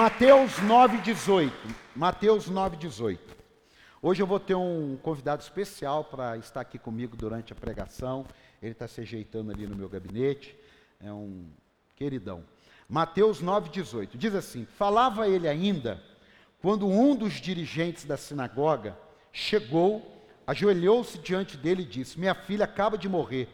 Mateus 9,18. Mateus 9,18. Hoje eu vou ter um convidado especial para estar aqui comigo durante a pregação. Ele está se ajeitando ali no meu gabinete. É um queridão. Mateus 9,18. Diz assim: Falava ele ainda, quando um dos dirigentes da sinagoga chegou, ajoelhou-se diante dele e disse: Minha filha acaba de morrer.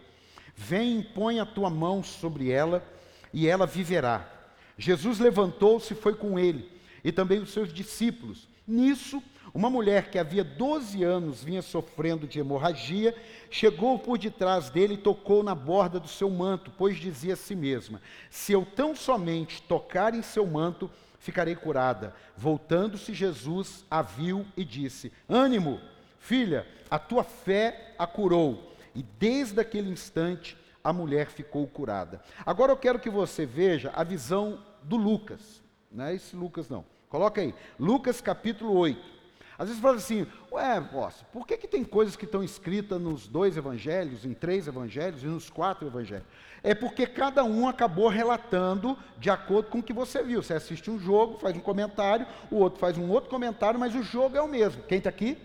Vem e põe a tua mão sobre ela, e ela viverá. Jesus levantou-se e foi com ele, e também os seus discípulos. Nisso, uma mulher que havia 12 anos vinha sofrendo de hemorragia, chegou por detrás dele e tocou na borda do seu manto, pois dizia a si mesma: Se eu tão somente tocar em seu manto, ficarei curada. Voltando-se, Jesus a viu e disse: Ânimo, filha, a tua fé a curou. E desde aquele instante, a mulher ficou curada. Agora eu quero que você veja a visão do Lucas. Não é esse Lucas, não. Coloca aí. Lucas capítulo 8. Às vezes fala assim, ué, posso, por que, que tem coisas que estão escritas nos dois evangelhos, em três evangelhos e nos quatro evangelhos? É porque cada um acabou relatando de acordo com o que você viu. Você assiste um jogo, faz um comentário, o outro faz um outro comentário, mas o jogo é o mesmo. Quem está aqui?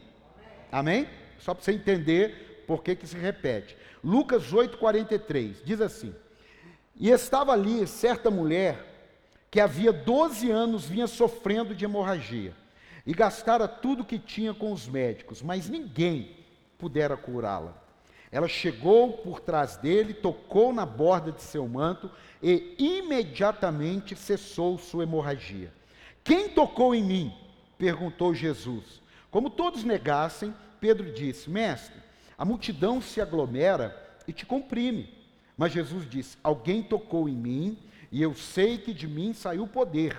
Amém? Só para você entender por que, que se repete. Lucas 8,43 diz assim: E estava ali certa mulher que havia 12 anos vinha sofrendo de hemorragia e gastara tudo que tinha com os médicos, mas ninguém pudera curá-la. Ela chegou por trás dele, tocou na borda de seu manto e imediatamente cessou sua hemorragia. Quem tocou em mim? perguntou Jesus. Como todos negassem, Pedro disse: Mestre, a multidão se aglomera e te comprime. Mas Jesus disse: Alguém tocou em mim e eu sei que de mim saiu poder.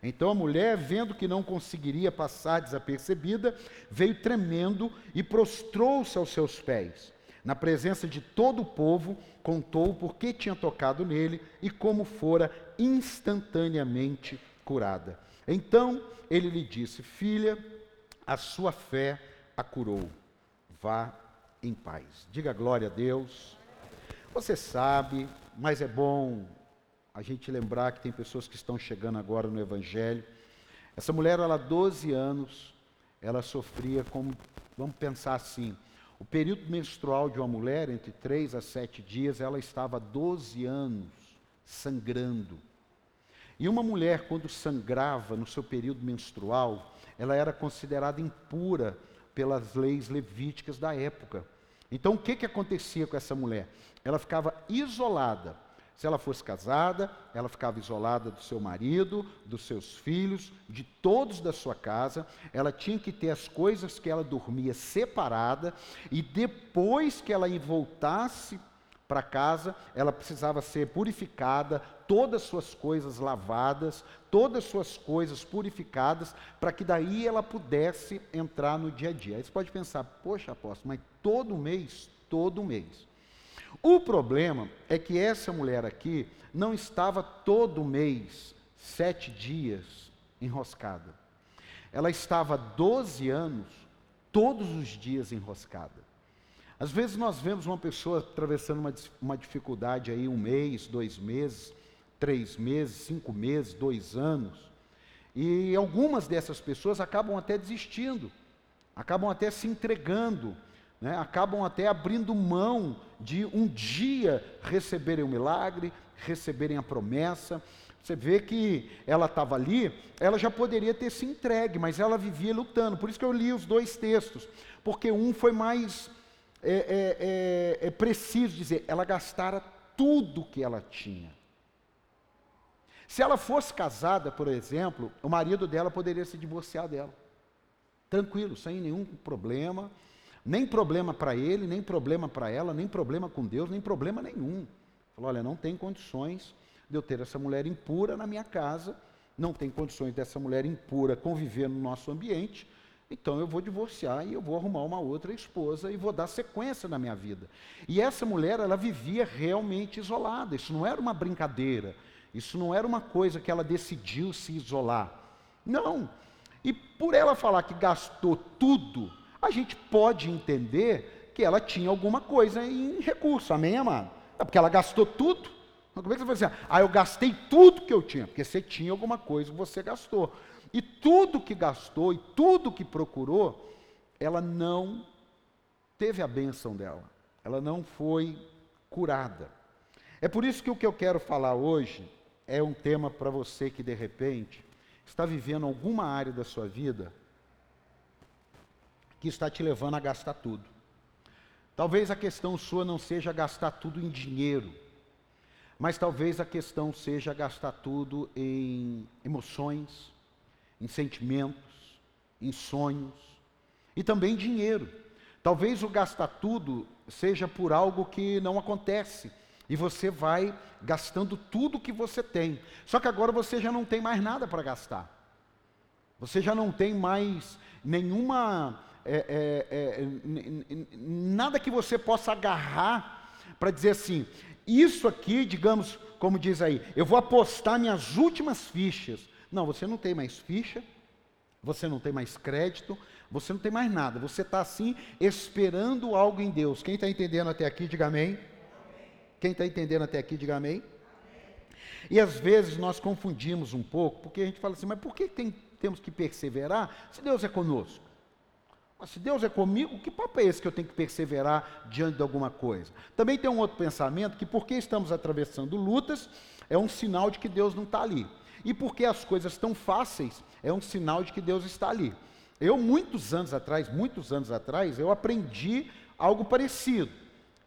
Então a mulher, vendo que não conseguiria passar desapercebida, veio tremendo e prostrou-se aos seus pés. Na presença de todo o povo, contou por que tinha tocado nele e como fora instantaneamente curada. Então ele lhe disse: Filha, a sua fé a curou. Vá em paz. Diga glória a Deus. Você sabe, mas é bom a gente lembrar que tem pessoas que estão chegando agora no Evangelho. Essa mulher, ela, 12 anos, ela sofria como, vamos pensar assim, o período menstrual de uma mulher, entre 3 a 7 dias, ela estava 12 anos sangrando. E uma mulher, quando sangrava no seu período menstrual, ela era considerada impura pelas leis levíticas da época. Então, o que, que acontecia com essa mulher? Ela ficava isolada. Se ela fosse casada, ela ficava isolada do seu marido, dos seus filhos, de todos da sua casa. Ela tinha que ter as coisas que ela dormia separada. E depois que ela voltasse para casa, ela precisava ser purificada, todas as suas coisas lavadas, todas as suas coisas purificadas, para que daí ela pudesse entrar no dia a dia. Aí você pode pensar, poxa, apóstolo, mas todo mês, todo mês. O problema é que essa mulher aqui não estava todo mês, sete dias, enroscada. Ela estava 12 anos, todos os dias enroscada. Às vezes nós vemos uma pessoa atravessando uma, uma dificuldade aí um mês, dois meses, três meses, cinco meses, dois anos, e algumas dessas pessoas acabam até desistindo, acabam até se entregando, né? acabam até abrindo mão de um dia receberem o milagre, receberem a promessa. Você vê que ela estava ali, ela já poderia ter se entregue, mas ela vivia lutando. Por isso que eu li os dois textos, porque um foi mais é, é, é, é preciso dizer, ela gastara tudo que ela tinha. Se ela fosse casada, por exemplo, o marido dela poderia se divorciar dela. Tranquilo, sem nenhum problema. Nem problema para ele, nem problema para ela, nem problema com Deus, nem problema nenhum. Falou: olha, não tem condições de eu ter essa mulher impura na minha casa, não tem condições dessa mulher impura conviver no nosso ambiente, então eu vou divorciar e eu vou arrumar uma outra esposa e vou dar sequência na minha vida. E essa mulher, ela vivia realmente isolada. Isso não era uma brincadeira. Isso não era uma coisa que ela decidiu se isolar. Não. E por ela falar que gastou tudo, a gente pode entender que ela tinha alguma coisa em recurso. Amém, amado? É porque ela gastou tudo. Como é que você vai dizer? Ah, eu gastei tudo que eu tinha, porque você tinha alguma coisa que você gastou. E tudo que gastou e tudo que procurou, ela não teve a bênção dela. Ela não foi curada. É por isso que o que eu quero falar hoje é um tema para você que de repente está vivendo alguma área da sua vida que está te levando a gastar tudo. Talvez a questão sua não seja gastar tudo em dinheiro, mas talvez a questão seja gastar tudo em emoções, em sentimentos, em sonhos e também dinheiro. Talvez o gastar tudo seja por algo que não acontece e você vai gastando tudo que você tem. Só que agora você já não tem mais nada para gastar. Você já não tem mais nenhuma é, é, é, nada que você possa agarrar para dizer assim, isso aqui, digamos, como diz aí, eu vou apostar minhas últimas fichas. Não, você não tem mais ficha, você não tem mais crédito, você não tem mais nada. Você está assim, esperando algo em Deus. Quem está entendendo até aqui, diga amém. Quem está entendendo até aqui, diga amém. E às vezes nós confundimos um pouco, porque a gente fala assim, mas por que tem, temos que perseverar se Deus é conosco? Mas se Deus é comigo, que papo é esse que eu tenho que perseverar diante de alguma coisa? Também tem um outro pensamento que porque estamos atravessando lutas, é um sinal de que Deus não está ali. E porque as coisas estão fáceis, é um sinal de que Deus está ali. Eu, muitos anos atrás, muitos anos atrás, eu aprendi algo parecido.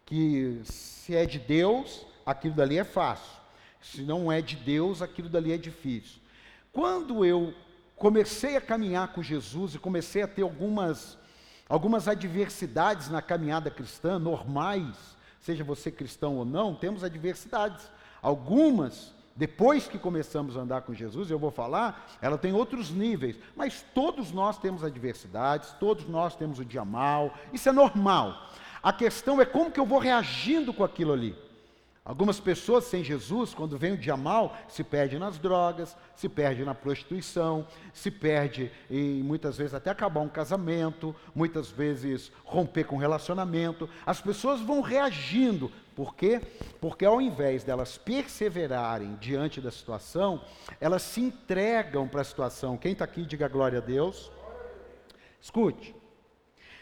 Que se é de Deus, aquilo dali é fácil. Se não é de Deus, aquilo dali é difícil. Quando eu comecei a caminhar com Jesus e comecei a ter algumas, algumas adversidades na caminhada cristã, normais, seja você cristão ou não, temos adversidades. Algumas, depois que começamos a andar com Jesus, eu vou falar, ela tem outros níveis, mas todos nós temos adversidades, todos nós temos o dia mal, isso é normal. A questão é como que eu vou reagindo com aquilo ali. Algumas pessoas sem Jesus, quando vem o dia mal, se perde nas drogas, se perde na prostituição, se perde em muitas vezes até acabar um casamento, muitas vezes romper com um relacionamento. As pessoas vão reagindo. Por quê? Porque ao invés delas perseverarem diante da situação, elas se entregam para a situação. Quem está aqui, diga glória a Deus. Escute.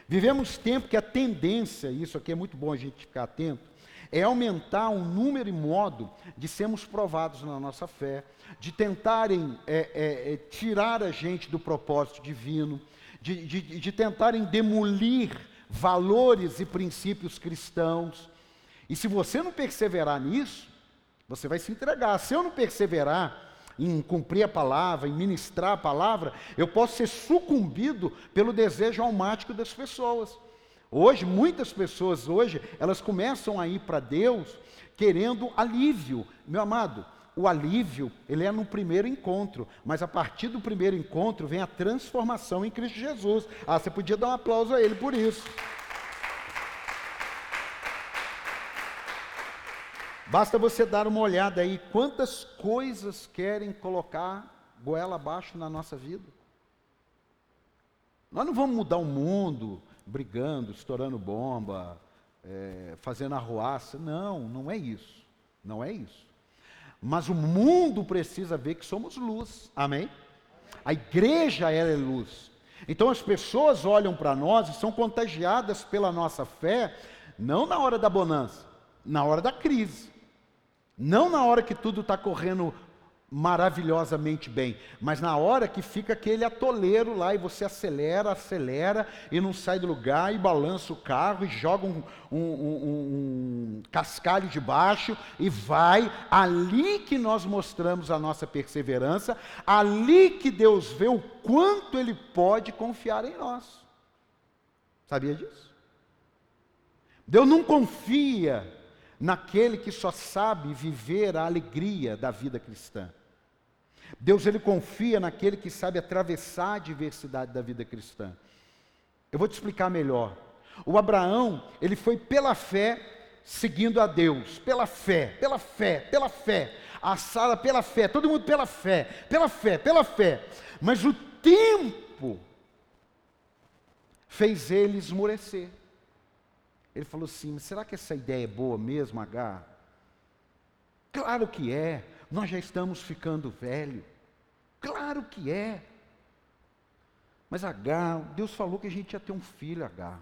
Vivemos tempo que a tendência, isso aqui é muito bom a gente ficar atento, é aumentar o número e modo de sermos provados na nossa fé, de tentarem é, é, é, tirar a gente do propósito divino, de, de, de tentarem demolir valores e princípios cristãos. E se você não perseverar nisso, você vai se entregar. Se eu não perseverar em cumprir a palavra, em ministrar a palavra, eu posso ser sucumbido pelo desejo almático das pessoas. Hoje, muitas pessoas hoje, elas começam a ir para Deus querendo alívio. Meu amado, o alívio, ele é no primeiro encontro, mas a partir do primeiro encontro vem a transformação em Cristo Jesus. Ah, você podia dar um aplauso a ele por isso. Basta você dar uma olhada aí, quantas coisas querem colocar goela abaixo na nossa vida. Nós não vamos mudar o mundo, brigando, estourando bomba, é, fazendo arruaça. Não, não é isso. Não é isso. Mas o mundo precisa ver que somos luz. Amém? A igreja ela é luz. Então as pessoas olham para nós e são contagiadas pela nossa fé, não na hora da bonança, na hora da crise. Não na hora que tudo está correndo maravilhosamente bem, mas na hora que fica aquele atoleiro lá e você acelera, acelera e não sai do lugar e balança o carro e joga um, um, um, um cascalho de baixo e vai, ali que nós mostramos a nossa perseverança, ali que Deus vê o quanto Ele pode confiar em nós. Sabia disso? Deus não confia naquele que só sabe viver a alegria da vida cristã. Deus ele confia naquele que sabe atravessar a diversidade da vida cristã. Eu vou te explicar melhor. O Abraão, ele foi pela fé seguindo a Deus, pela fé, pela fé, pela fé. A Sara pela fé, todo mundo pela fé, pela fé, pela fé. Mas o tempo fez ele esmorecer. Ele falou assim: será que essa ideia é boa mesmo, H? Claro que é. Nós já estamos ficando velho. Claro que é. Mas H, Deus falou que a gente ia ter um filho, H.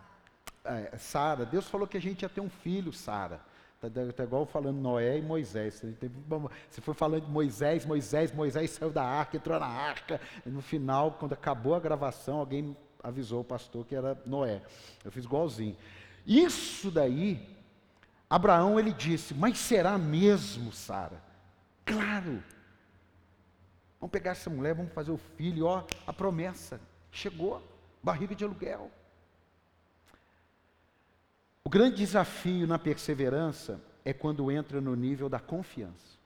É, Sara, Deus falou que a gente ia ter um filho, Sara. Está tá igual falando Noé e Moisés. Você foi falando de Moisés, Moisés, Moisés saiu da arca, entrou na arca. E no final, quando acabou a gravação, alguém avisou o pastor que era Noé. Eu fiz igualzinho. Isso daí, Abraão ele disse: Mas será mesmo, Sara? Claro. Vamos pegar essa mulher, vamos fazer o filho, ó, a promessa chegou, barriga de aluguel. O grande desafio na perseverança é quando entra no nível da confiança.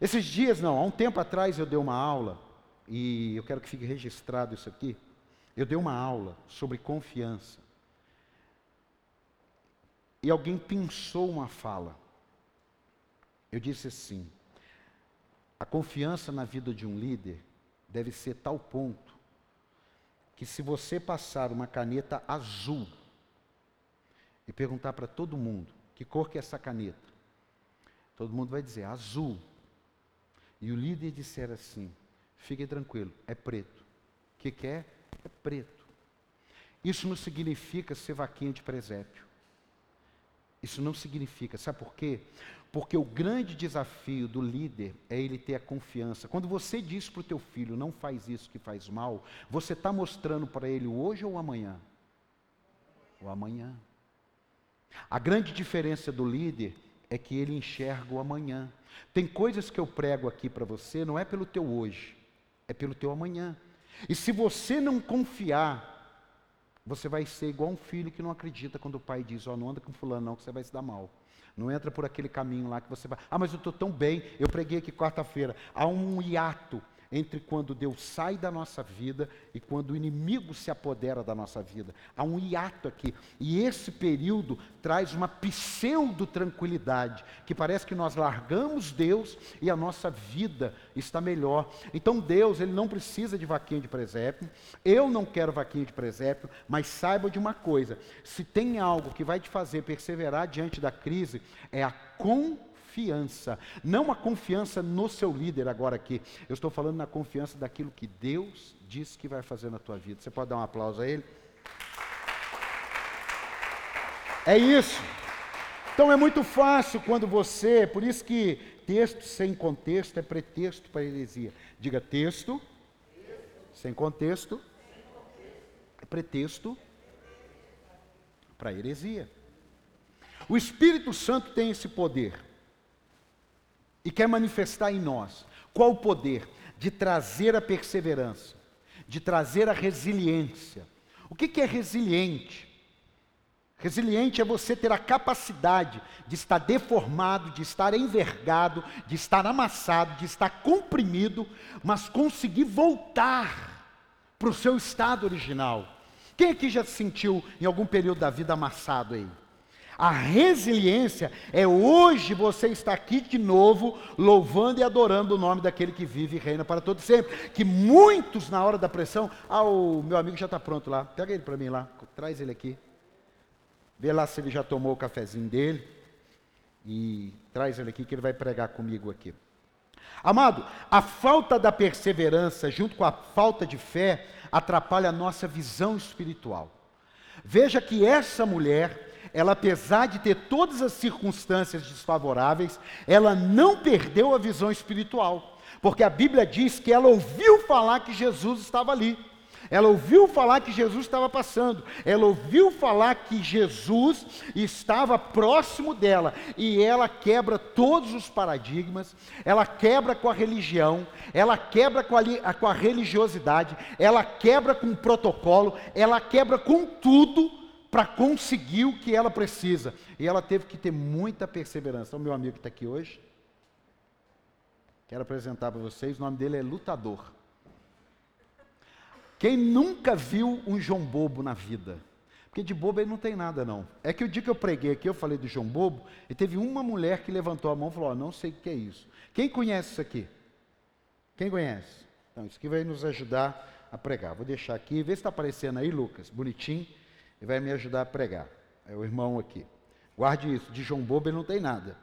Esses dias, não, há um tempo atrás eu dei uma aula, e eu quero que fique registrado isso aqui. Eu dei uma aula sobre confiança. E alguém pensou uma fala. Eu disse assim: a confiança na vida de um líder deve ser tal ponto que se você passar uma caneta azul e perguntar para todo mundo que cor que é essa caneta, todo mundo vai dizer azul. E o líder disser assim: fique tranquilo, é preto. O que, que é? É preto. Isso não significa ser vaquinha de presépio. Isso não significa, sabe por quê? Porque o grande desafio do líder é ele ter a confiança. Quando você diz para o teu filho, não faz isso que faz mal, você está mostrando para ele hoje ou amanhã? O amanhã. A grande diferença do líder é que ele enxerga o amanhã. Tem coisas que eu prego aqui para você, não é pelo teu hoje, é pelo teu amanhã. E se você não confiar, você vai ser igual um filho que não acredita quando o pai diz: Ó, oh, não anda com fulano, não, que você vai se dar mal. Não entra por aquele caminho lá que você vai. Ah, mas eu estou tão bem. Eu preguei aqui quarta-feira. Há um hiato entre quando Deus sai da nossa vida e quando o inimigo se apodera da nossa vida. Há um hiato aqui. E esse período traz uma pseudo-tranquilidade, que parece que nós largamos Deus e a nossa vida está melhor. Então Deus, ele não precisa de vaquinha de presépio. Eu não quero vaquinha de presépio, mas saiba de uma coisa: se tem algo que vai te fazer perseverar diante da crise, é a confiança confiança, não a confiança no seu líder agora aqui. Eu estou falando na confiança daquilo que Deus diz que vai fazer na tua vida. Você pode dar um aplauso a ele? É isso. Então é muito fácil quando você, por isso que texto sem contexto é pretexto para heresia. Diga texto, sem contexto, é pretexto para heresia. O Espírito Santo tem esse poder e quer manifestar em nós. Qual o poder? De trazer a perseverança, de trazer a resiliência. O que, é resiliente? Resiliente é você ter a capacidade de estar deformado, de estar envergado, de estar amassado, de estar comprimido, mas conseguir voltar para o seu estado original. Quem aqui já se sentiu em algum período da vida amassado aí? A resiliência é hoje você estar aqui de novo, louvando e adorando o nome daquele que vive e reina para todo sempre. Que muitos, na hora da pressão, ah, o meu amigo já está pronto lá, pega ele para mim lá, traz ele aqui. Vê lá se ele já tomou o cafezinho dele. E traz ele aqui que ele vai pregar comigo aqui. Amado, a falta da perseverança, junto com a falta de fé, atrapalha a nossa visão espiritual. Veja que essa mulher, ela apesar de ter todas as circunstâncias desfavoráveis, ela não perdeu a visão espiritual, porque a Bíblia diz que ela ouviu falar que Jesus estava ali. Ela ouviu falar que Jesus estava passando, ela ouviu falar que Jesus estava próximo dela, e ela quebra todos os paradigmas, ela quebra com a religião, ela quebra com a, com a religiosidade, ela quebra com o protocolo, ela quebra com tudo para conseguir o que ela precisa. E ela teve que ter muita perseverança. O meu amigo que está aqui hoje, quero apresentar para vocês, o nome dele é Lutador. Quem nunca viu um João Bobo na vida? Porque de bobo ele não tem nada, não. É que o dia que eu preguei aqui, eu falei do João Bobo, e teve uma mulher que levantou a mão e falou: oh, Não sei o que é isso. Quem conhece isso aqui? Quem conhece? Então, isso aqui vai nos ajudar a pregar. Vou deixar aqui, vê se está aparecendo aí, Lucas, bonitinho e vai me ajudar a pregar. É o irmão aqui. Guarde isso, de João Bobo ele não tem nada.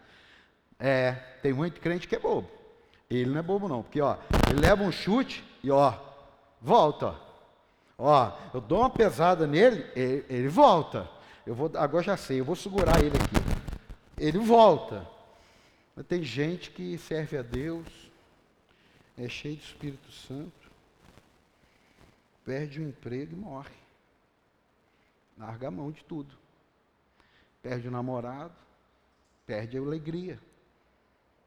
É, tem muito crente que é bobo. Ele não é bobo não, porque ó, ele leva um chute e ó, volta. Ó, eu dou uma pesada nele, ele, ele volta. Eu vou, agora já sei, eu vou segurar ele aqui. Ele volta. Mas tem gente que serve a Deus, é cheio do Espírito Santo, perde o emprego e morre. Larga a mão de tudo. Perde o namorado, perde a alegria.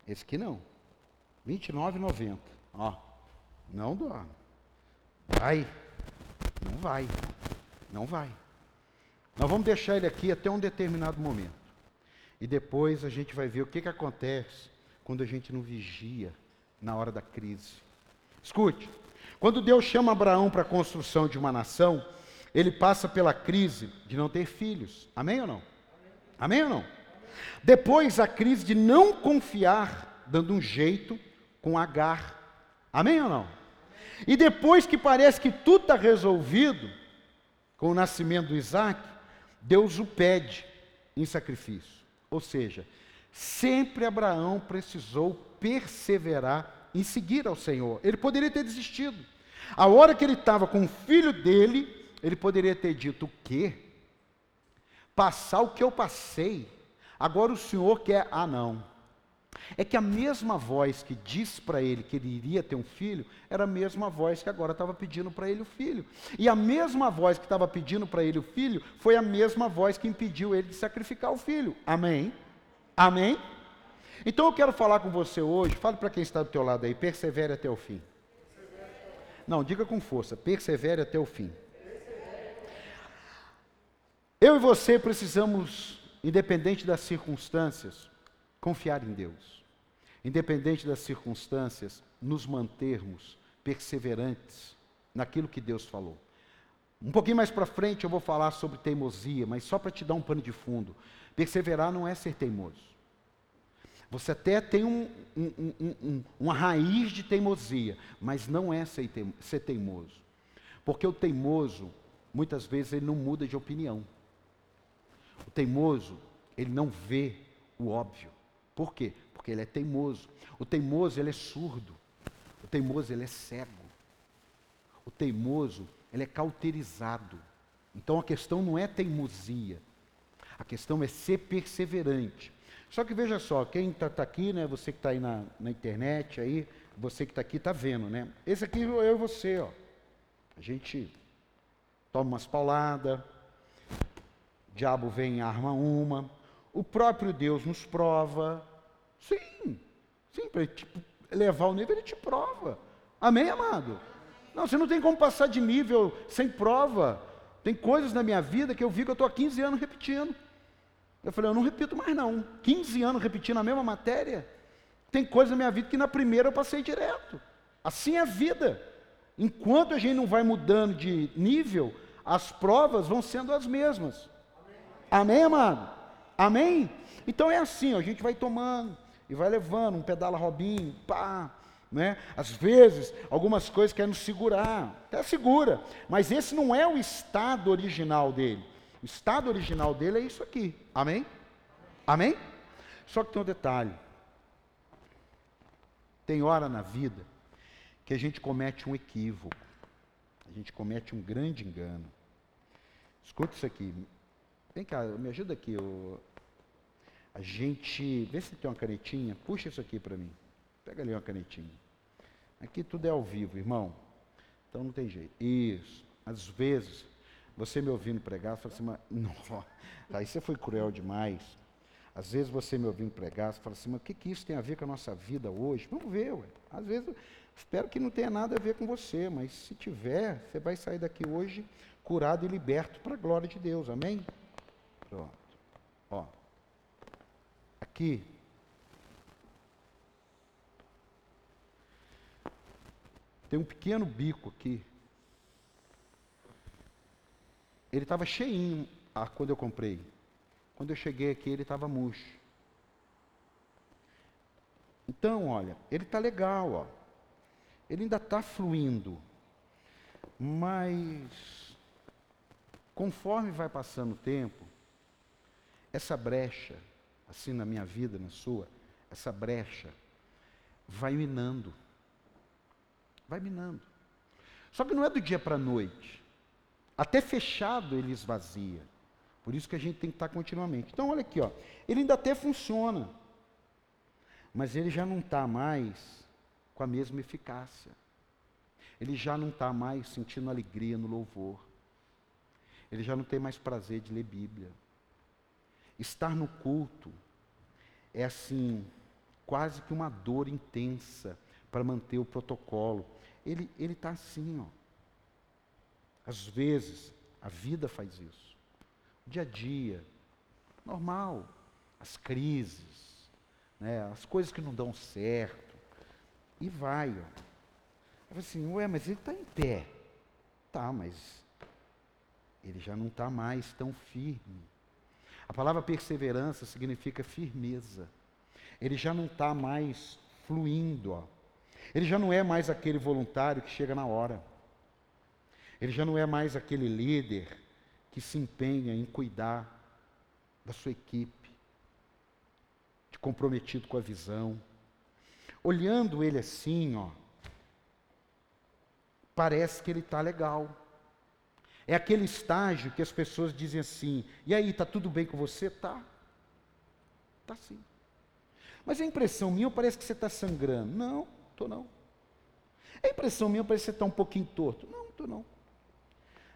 Esse aqui não. R$ 29,90. Ó, não dorme. Vai. Não vai. Não vai. Nós vamos deixar ele aqui até um determinado momento. E depois a gente vai ver o que, que acontece quando a gente não vigia na hora da crise. Escute, quando Deus chama Abraão para a construção de uma nação, ele passa pela crise de não ter filhos. Amém ou não? Amém, Amém ou não? Amém. Depois a crise de não confiar, dando um jeito com Agar. Amém ou não? Amém. E depois que parece que tudo está resolvido, com o nascimento do Isaac, Deus o pede em sacrifício. Ou seja, sempre Abraão precisou perseverar em seguir ao Senhor. Ele poderia ter desistido. A hora que ele estava com o filho dele, ele poderia ter dito: o quê? Passar o que eu passei. Agora o Senhor quer. Ah, não. É que a mesma voz que disse para ele que ele iria ter um filho, era a mesma voz que agora estava pedindo para ele o filho. E a mesma voz que estava pedindo para ele o filho, foi a mesma voz que impediu ele de sacrificar o filho. Amém? Amém? Então eu quero falar com você hoje, fale para quem está do teu lado aí, persevere até o fim. Não, diga com força, persevere até o fim. Eu e você precisamos, independente das circunstâncias, confiar em Deus. Independente das circunstâncias, nos mantermos perseverantes naquilo que Deus falou. Um pouquinho mais para frente eu vou falar sobre teimosia, mas só para te dar um pano de fundo. Perseverar não é ser teimoso. Você até tem um, um, um, uma raiz de teimosia, mas não é ser teimoso. Porque o teimoso, muitas vezes, ele não muda de opinião. O teimoso, ele não vê o óbvio. Por quê? Porque ele é teimoso. O teimoso, ele é surdo. O teimoso, ele é cego. O teimoso, ele é cauterizado. Então a questão não é teimosia. A questão é ser perseverante. Só que veja só, quem está tá aqui, né, você que está aí na, na internet, aí, você que está aqui está vendo, né? Esse aqui eu e você, ó. A gente toma umas pauladas, diabo vem e arma uma, o próprio Deus nos prova. Sim, sim, para tipo, levar o nível, ele te prova. Amém, amado? Não, você não tem como passar de nível sem prova. Tem coisas na minha vida que eu vi que eu estou há 15 anos repetindo. Eu falei, eu não repito mais não. 15 anos repetindo a mesma matéria. Tem coisas na minha vida que na primeira eu passei direto. Assim é a vida. Enquanto a gente não vai mudando de nível, as provas vão sendo as mesmas. Amém, amado? Amém? Então é assim, ó, a gente vai tomando e vai levando um pedala robinho, pá, né? Às vezes, algumas coisas querem nos segurar, até segura, mas esse não é o estado original dele. O estado original dele é isso aqui. Amém? Amém? Só que tem um detalhe. Tem hora na vida que a gente comete um equívoco. A gente comete um grande engano. Escuta isso aqui. Vem cá, me ajuda aqui. A gente. Vê se tem uma canetinha. Puxa isso aqui para mim. Pega ali uma canetinha. Aqui tudo é ao vivo, irmão. Então não tem jeito. Isso. Às vezes, você me ouvindo pregar, você fala assim, mas, não, aí você foi cruel demais. Às vezes você me ouvindo pregar, você fala assim, mas o que, que isso tem a ver com a nossa vida hoje? Vamos ver, ué. Às vezes, espero que não tenha nada a ver com você, mas se tiver, você vai sair daqui hoje curado e liberto para a glória de Deus, amém? Pronto. Ó. Aqui. Tem um pequeno bico aqui. Ele estava cheinho ah, quando eu comprei. Quando eu cheguei aqui, ele estava murcho. Então, olha, ele está legal, ó. Ele ainda está fluindo. Mas, conforme vai passando o tempo, essa brecha, assim na minha vida, na sua, essa brecha, vai minando. Vai minando. Só que não é do dia para a noite. Até fechado ele esvazia. Por isso que a gente tem que estar continuamente. Então, olha aqui, ó. ele ainda até funciona, mas ele já não está mais com a mesma eficácia. Ele já não está mais sentindo alegria no louvor. Ele já não tem mais prazer de ler Bíblia. Estar no culto é assim, quase que uma dor intensa para manter o protocolo. Ele está assim, ó. Às vezes, a vida faz isso dia a dia, normal, as crises, né, as coisas que não dão certo, e vai. Ó. Eu assim, ué, mas ele está em pé. Tá, mas ele já não está mais tão firme. A palavra perseverança significa firmeza. Ele já não está mais fluindo. Ó. Ele já não é mais aquele voluntário que chega na hora. Ele já não é mais aquele líder que se empenha em cuidar da sua equipe, de comprometido com a visão. Olhando ele assim, ó, parece que ele está legal. É aquele estágio que as pessoas dizem assim: e aí, está tudo bem com você? Tá. Tá sim. Mas a impressão minha parece que você está sangrando. Não, estou não. A impressão minha parece que você está um pouquinho torto. Não, estou não.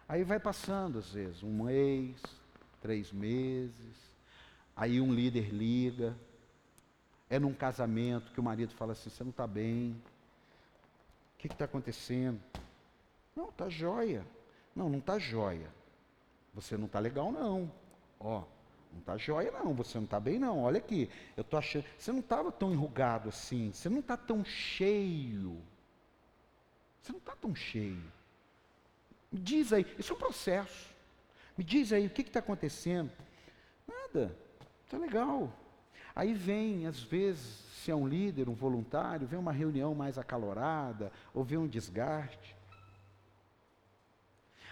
Aí vai passando, às vezes, um mês, três meses, aí um líder liga, é num casamento que o marido fala assim, você não está bem, o que está acontecendo? Não, está jóia. Não, não está jóia. Você não está legal, não. Ó, não está jóia, não. Você não está bem, não. Olha aqui. Eu estou achando. Você não estava tão enrugado assim. Você não está tão cheio. Você não está tão cheio. Me diz aí, isso é um processo. Me diz aí, o que está acontecendo? Nada, está legal. Aí vem, às vezes, se é um líder, um voluntário, vem uma reunião mais acalorada, ou vem um desgaste.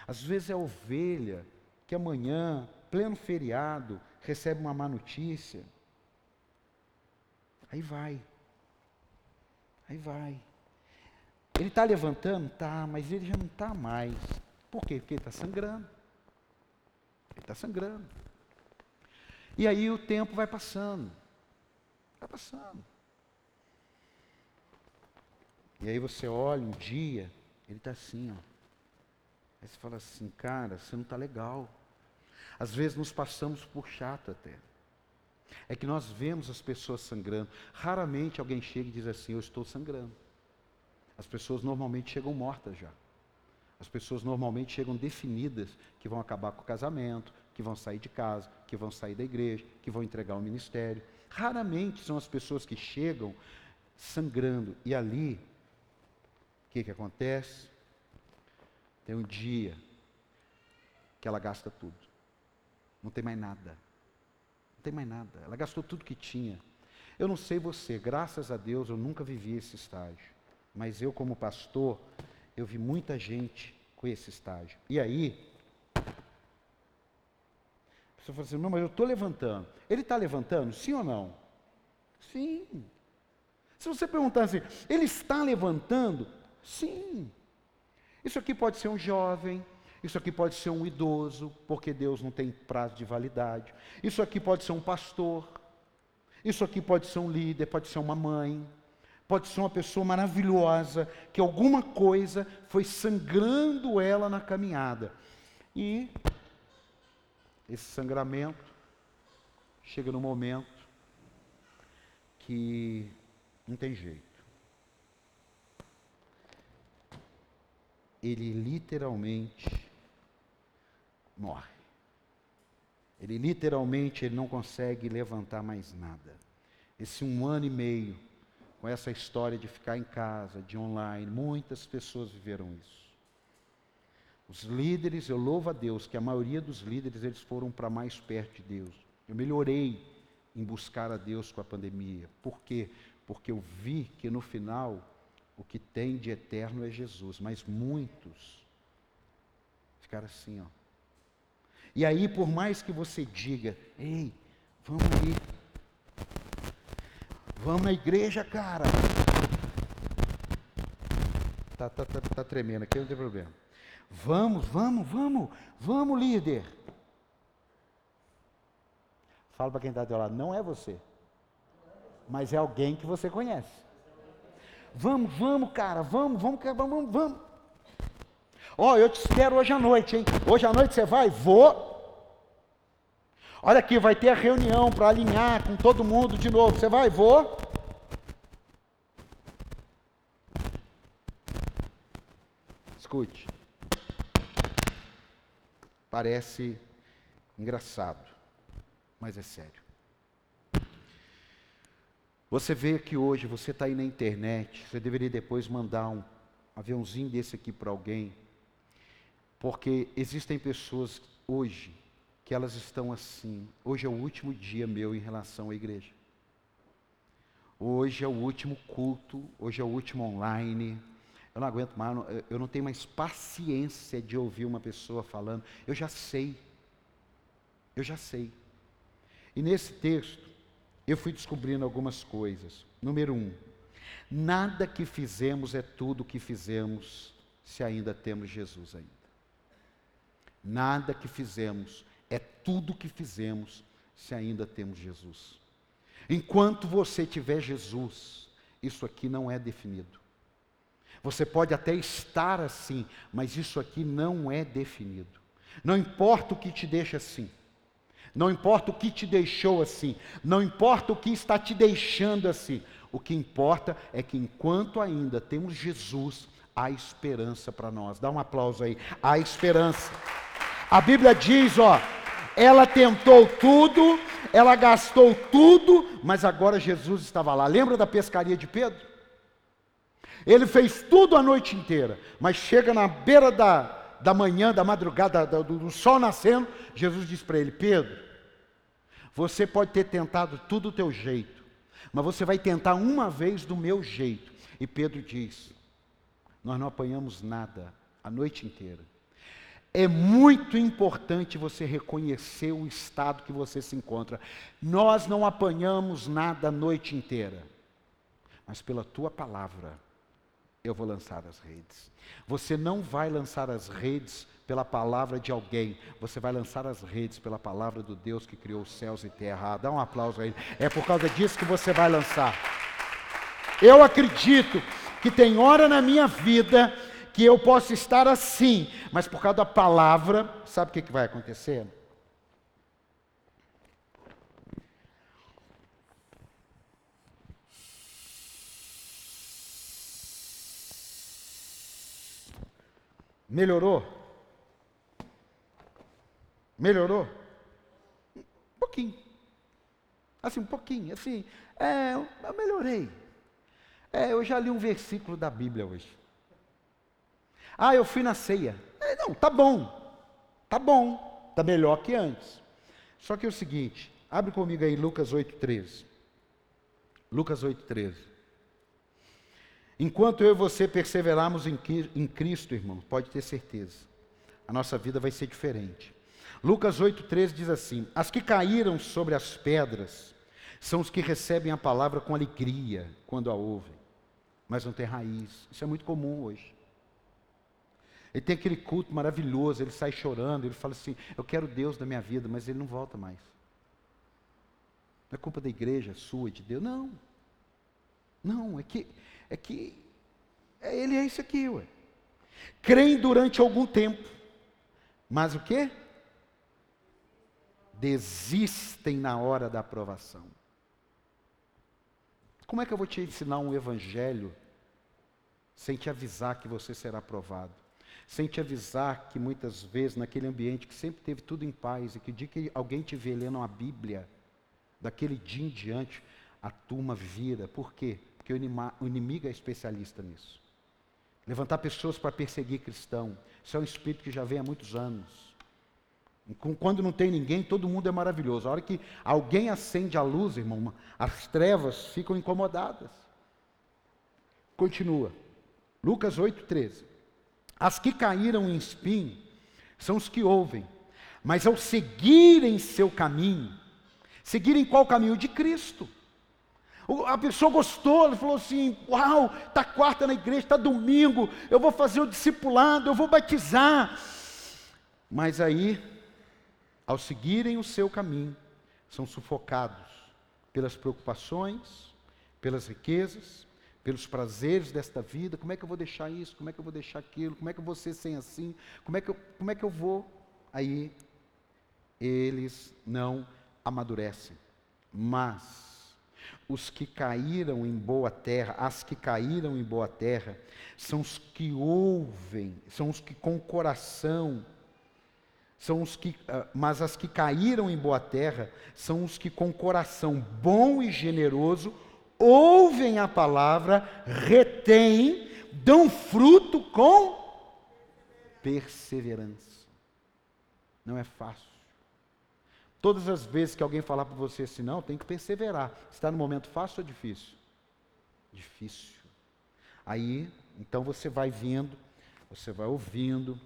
Às vezes é ovelha que amanhã, pleno feriado, recebe uma má notícia. Aí vai. Aí vai. Ele está levantando? Tá, mas ele já não está mais. Por quê? Porque ele está sangrando. Ele está sangrando. E aí o tempo vai passando. Vai passando. E aí você olha um dia, ele está assim, ó. Aí você fala assim, cara, você não está legal. Às vezes nos passamos por chato até. É que nós vemos as pessoas sangrando. Raramente alguém chega e diz assim, eu estou sangrando. As pessoas normalmente chegam mortas já. As pessoas normalmente chegam definidas que vão acabar com o casamento, que vão sair de casa, que vão sair da igreja, que vão entregar o ministério. Raramente são as pessoas que chegam sangrando. E ali, o que, que acontece? Tem um dia que ela gasta tudo. Não tem mais nada. Não tem mais nada. Ela gastou tudo que tinha. Eu não sei você, graças a Deus eu nunca vivi esse estágio. Mas eu, como pastor, eu vi muita gente com esse estágio. E aí, a pessoa fala assim, não, mas eu estou levantando. Ele está levantando, sim ou não? Sim. Se você perguntar assim, ele está levantando? Sim. Isso aqui pode ser um jovem, isso aqui pode ser um idoso, porque Deus não tem prazo de validade. Isso aqui pode ser um pastor. Isso aqui pode ser um líder, pode ser uma mãe pode ser uma pessoa maravilhosa, que alguma coisa foi sangrando ela na caminhada. E esse sangramento chega no momento que não tem jeito. Ele literalmente morre. Ele literalmente ele não consegue levantar mais nada. Esse um ano e meio com essa história de ficar em casa, de online. Muitas pessoas viveram isso. Os líderes, eu louvo a Deus que a maioria dos líderes eles foram para mais perto de Deus. Eu melhorei em buscar a Deus com a pandemia. Por quê? Porque eu vi que no final o que tem de eterno é Jesus, mas muitos ficaram assim, ó. E aí, por mais que você diga, ei, vamos aí, Vamos na igreja, cara. Tá, tá, tá, tá tremendo aqui, não tem problema. Vamos, vamos, vamos, vamos, líder. Fala para quem está do lado, não é você, mas é alguém que você conhece. Vamos, vamos, cara, vamos, vamos, vamos, vamos. Ó, oh, eu te espero hoje à noite, hein? Hoje à noite você vai? Vou. Olha aqui, vai ter a reunião para alinhar com todo mundo de novo. Você vai? Vou. Escute. Parece engraçado, mas é sério. Você vê que hoje você está aí na internet, você deveria depois mandar um aviãozinho desse aqui para alguém, porque existem pessoas hoje que elas estão assim. Hoje é o último dia meu em relação à igreja. Hoje é o último culto, hoje é o último online. Eu não aguento mais, eu não tenho mais paciência de ouvir uma pessoa falando. Eu já sei. Eu já sei. E nesse texto, eu fui descobrindo algumas coisas. Número um, nada que fizemos é tudo que fizemos se ainda temos Jesus ainda. Nada que fizemos é tudo que fizemos se ainda temos Jesus. Enquanto você tiver Jesus, isso aqui não é definido. Você pode até estar assim, mas isso aqui não é definido. Não importa o que te deixa assim. Não importa o que te deixou assim, não importa o que está te deixando assim. O que importa é que enquanto ainda temos Jesus, há esperança para nós. Dá um aplauso aí. Há esperança. A Bíblia diz, ó, ela tentou tudo, ela gastou tudo, mas agora Jesus estava lá. Lembra da pescaria de Pedro? Ele fez tudo a noite inteira, mas chega na beira da, da manhã, da madrugada, do, do sol nascendo, Jesus diz para ele: Pedro, você pode ter tentado tudo do teu jeito, mas você vai tentar uma vez do meu jeito. E Pedro diz: Nós não apanhamos nada a noite inteira. É muito importante você reconhecer o estado que você se encontra. Nós não apanhamos nada a noite inteira, mas pela tua palavra eu vou lançar as redes. Você não vai lançar as redes pela palavra de alguém, você vai lançar as redes pela palavra do Deus que criou os céus e terra. Dá um aplauso a ele. É por causa disso que você vai lançar. Eu acredito que tem hora na minha vida que eu posso estar assim, mas por causa da palavra, sabe o que vai acontecer? Melhorou? Melhorou? Um pouquinho. Assim, um pouquinho. Assim, é, eu melhorei. É, eu já li um versículo da Bíblia hoje. Ah, eu fui na ceia. É, não, tá bom. Tá bom. Tá melhor que antes. Só que é o seguinte, abre comigo aí Lucas 8:13. Lucas 8:13. Enquanto eu e você perseverarmos em Cristo, irmão, pode ter certeza, a nossa vida vai ser diferente. Lucas 8,13 diz assim: As que caíram sobre as pedras são os que recebem a palavra com alegria quando a ouvem, mas não tem raiz. Isso é muito comum hoje. Ele tem aquele culto maravilhoso, ele sai chorando, ele fala assim: Eu quero Deus na minha vida, mas ele não volta mais. Não é culpa da igreja, sua, de Deus. Não. Não, é que, é que é, ele é isso aqui, ué. Creem durante algum tempo, mas o que? Desistem na hora da aprovação. Como é que eu vou te ensinar um evangelho sem te avisar que você será aprovado? sem te avisar que muitas vezes, naquele ambiente que sempre teve tudo em paz, e que dia que alguém te vê lendo a Bíblia, daquele dia em diante, a turma vira. Por quê? Porque o inimigo é especialista nisso. Levantar pessoas para perseguir cristão. Isso é um espírito que já vem há muitos anos. Quando não tem ninguém, todo mundo é maravilhoso. A hora que alguém acende a luz, irmão, as trevas ficam incomodadas. Continua. Lucas 8, 13. As que caíram em espinho são os que ouvem, mas ao seguirem seu caminho, seguirem qual caminho? De Cristo. A pessoa gostou, ela falou assim: Uau, está quarta na igreja, está domingo, eu vou fazer o discipulado, eu vou batizar. Mas aí, ao seguirem o seu caminho, são sufocados pelas preocupações, pelas riquezas, pelos prazeres desta vida. Como é que eu vou deixar isso? Como é que eu vou deixar aquilo? Como é que eu vou ser sem assim? Como é que eu, como é que eu vou? Aí, eles não amadurecem. Mas os que caíram em boa terra, as que caíram em boa terra, são os que ouvem, são os que com coração são os que, ah, mas as que caíram em boa terra são os que com coração bom e generoso ouvem a palavra, retêm, dão fruto com perseverança. Não é fácil. Todas as vezes que alguém falar para você assim, não, tem que perseverar. Está no momento fácil ou difícil? Difícil. Aí, então você vai vindo, você vai ouvindo,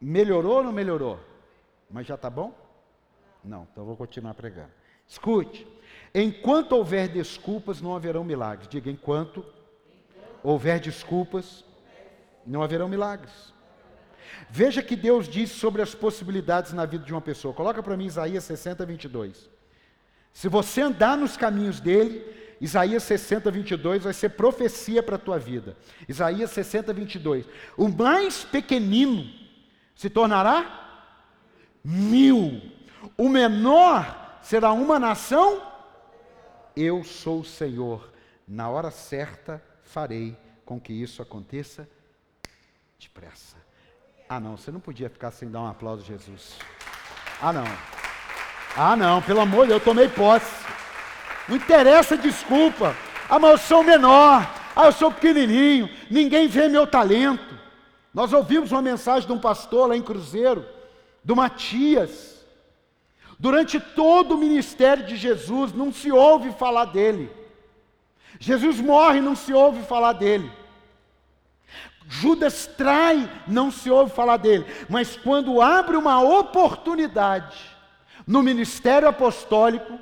Melhorou ou não melhorou? Mas já está bom? Não, então vou continuar pregando. Escute. Enquanto houver desculpas, não haverão milagres. Diga, enquanto houver desculpas, não haverão milagres. Veja que Deus diz sobre as possibilidades na vida de uma pessoa. Coloca para mim Isaías 60, 22. Se você andar nos caminhos dele, Isaías 60, 22 vai ser profecia para a tua vida. Isaías 60, 22. O mais pequenino se tornará mil. O menor será uma nação. Eu sou o Senhor. Na hora certa farei com que isso aconteça depressa. Ah, não, você não podia ficar sem dar um aplauso a Jesus. Ah, não. Ah, não, pelo amor de Deus, eu tomei posse. Não interessa desculpa. Ah, mas eu sou menor. Ah, eu sou pequenininho. Ninguém vê meu talento. Nós ouvimos uma mensagem de um pastor lá em Cruzeiro, do Matias. Durante todo o ministério de Jesus, não se ouve falar dele. Jesus morre, não se ouve falar dele. Judas trai, não se ouve falar dele. Mas quando abre uma oportunidade no ministério apostólico,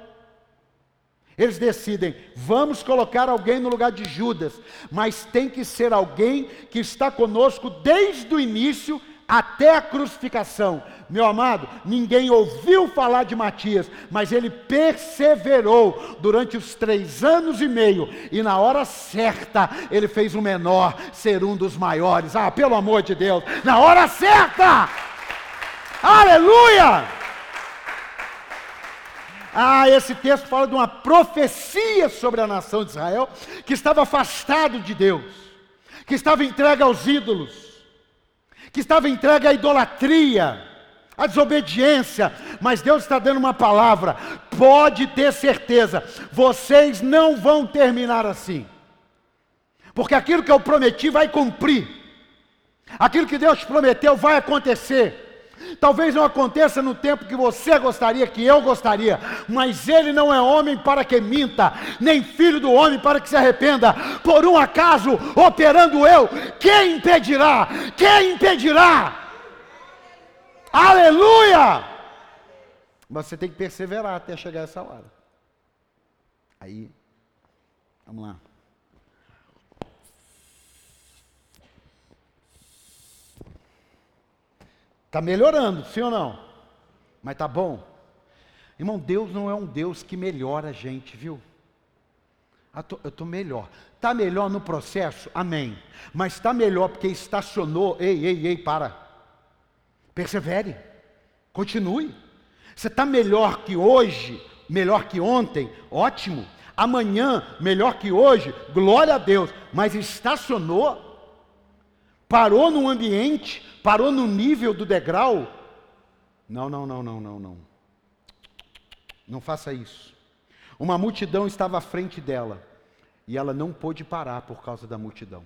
eles decidem, vamos colocar alguém no lugar de Judas, mas tem que ser alguém que está conosco desde o início até a crucificação. Meu amado, ninguém ouviu falar de Matias, mas ele perseverou durante os três anos e meio, e na hora certa ele fez o menor ser um dos maiores. Ah, pelo amor de Deus, na hora certa! Aleluia! Ah, esse texto fala de uma profecia sobre a nação de Israel que estava afastado de Deus, que estava entregue aos ídolos, que estava entregue à idolatria, à desobediência, mas Deus está dando uma palavra, pode ter certeza, vocês não vão terminar assim, porque aquilo que eu prometi vai cumprir, aquilo que Deus prometeu vai acontecer. Talvez não aconteça no tempo que você gostaria, que eu gostaria, mas ele não é homem para que minta, nem filho do homem para que se arrependa. Por um acaso, operando eu, quem impedirá? Quem impedirá? Aleluia! Mas você tem que perseverar até chegar essa hora. Aí, vamos lá. Está melhorando, sim ou não? Mas está bom. Irmão, Deus não é um Deus que melhora a gente, viu? Ah, eu estou melhor. Está melhor no processo? Amém. Mas está melhor porque estacionou. Ei, ei, ei, para. Persevere. Continue. Você está melhor que hoje, melhor que ontem? Ótimo. Amanhã, melhor que hoje? Glória a Deus. Mas estacionou parou num ambiente, parou no nível do degrau. Não, não, não, não, não, não. Não faça isso. Uma multidão estava à frente dela e ela não pôde parar por causa da multidão.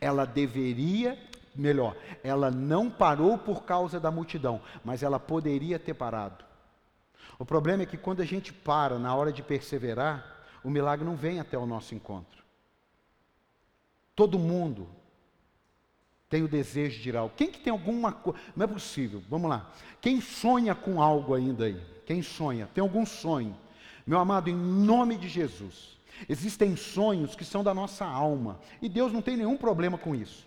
Ela deveria, melhor, ela não parou por causa da multidão, mas ela poderia ter parado. O problema é que quando a gente para na hora de perseverar, o milagre não vem até o nosso encontro. Todo mundo tem o desejo de ir algo? Quem que tem alguma coisa? Não é possível. Vamos lá. Quem sonha com algo ainda aí? Quem sonha? Tem algum sonho? Meu amado, em nome de Jesus, existem sonhos que são da nossa alma e Deus não tem nenhum problema com isso.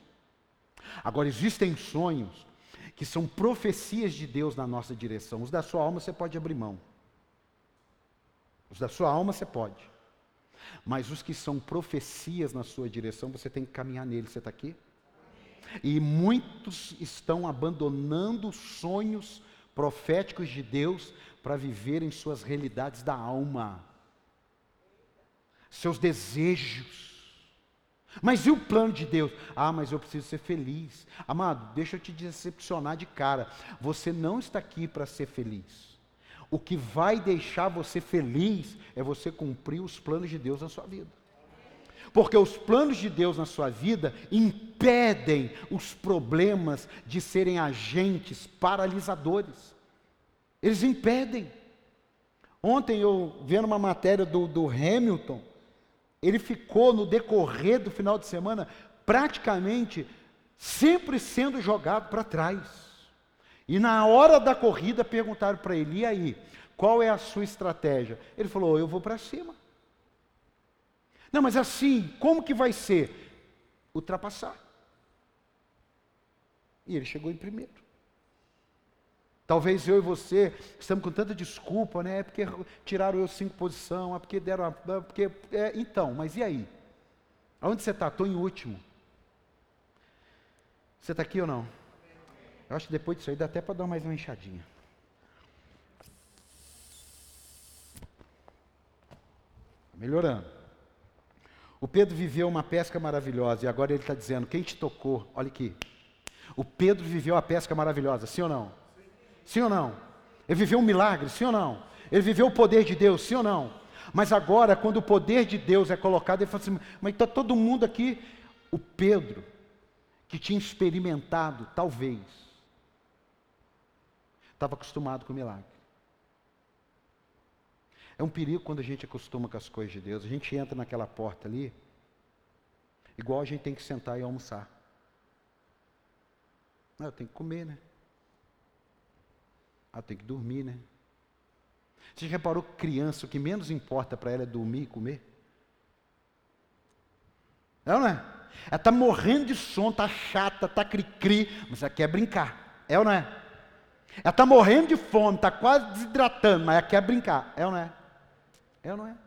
Agora, existem sonhos que são profecias de Deus na nossa direção. Os da sua alma você pode abrir mão. Os da sua alma você pode. Mas os que são profecias na sua direção, você tem que caminhar neles. Você está aqui? E muitos estão abandonando sonhos proféticos de Deus para viverem suas realidades da alma, seus desejos. Mas e o plano de Deus? Ah, mas eu preciso ser feliz. Amado, deixa eu te decepcionar de cara. Você não está aqui para ser feliz. O que vai deixar você feliz é você cumprir os planos de Deus na sua vida. Porque os planos de Deus na sua vida impedem os problemas de serem agentes paralisadores. Eles impedem. Ontem eu vendo uma matéria do, do Hamilton, ele ficou no decorrer do final de semana praticamente sempre sendo jogado para trás. E na hora da corrida perguntaram para ele: e aí, qual é a sua estratégia? Ele falou: eu vou para cima. Não, mas assim, como que vai ser? Ultrapassar. E ele chegou em primeiro. Talvez eu e você estamos com tanta desculpa, né? É porque tiraram eu cinco posição, é porque deram. É porque, é, então, mas e aí? Aonde você está? Estou em último. Você está aqui ou não? Eu acho que depois disso aí dá até para dar mais uma enxadinha. Melhorando. O Pedro viveu uma pesca maravilhosa e agora ele está dizendo: quem te tocou? Olha aqui. O Pedro viveu a pesca maravilhosa, sim ou não? Sim ou não? Ele viveu um milagre, sim ou não? Ele viveu o poder de Deus, sim ou não? Mas agora, quando o poder de Deus é colocado, ele fala assim: mas está todo mundo aqui. O Pedro, que tinha experimentado, talvez, estava acostumado com milagre. É um perigo quando a gente acostuma com as coisas de Deus. A gente entra naquela porta ali, igual a gente tem que sentar e almoçar. Eu tenho que comer, né? Ah, tem que dormir, né? Você já reparou que criança, o que menos importa para ela é dormir e comer? É ou não é? Ela está morrendo de sono, está chata, está cri-cri, mas ela quer brincar. É ou não é? Ela está morrendo de fome, está quase desidratando, mas ela quer brincar. É ou não é? É ou não é?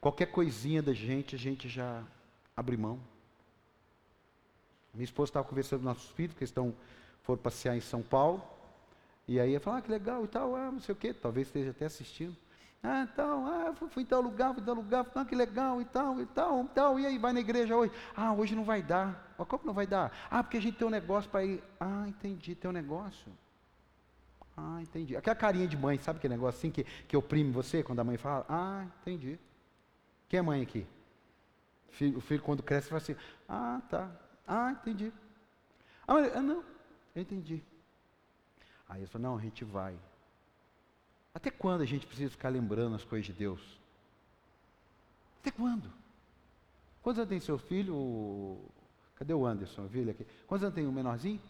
Qualquer coisinha da gente, a gente já abre mão. Minha esposa estava conversando com nossos filhos, que estão foram passear em São Paulo, e aí ia falar, ah, que legal e tal, ah, não sei o quê, talvez esteja até assistindo. Ah, então, ah, fui, fui em tal lugar, fui em tal lugar, ah, que legal e tal, e tal, e tal, e aí vai na igreja hoje. Ah, hoje não vai dar. Ah, como não vai dar? Ah, porque a gente tem um negócio para ir. Ah, entendi, tem um negócio. Ah, entendi. Aquela carinha de mãe, sabe aquele negócio assim que, que oprime você quando a mãe fala? Ah, entendi. Quem é mãe aqui? O filho, o filho quando cresce fala assim, ah, tá. Ah, entendi. Ah, mas, ah, não, eu entendi. Aí ele falou, não, a gente vai. Até quando a gente precisa ficar lembrando as coisas de Deus? Até quando? Quantos anos tem seu filho? Cadê o Anderson? Viu ele aqui? Quantos anos tem o menorzinho?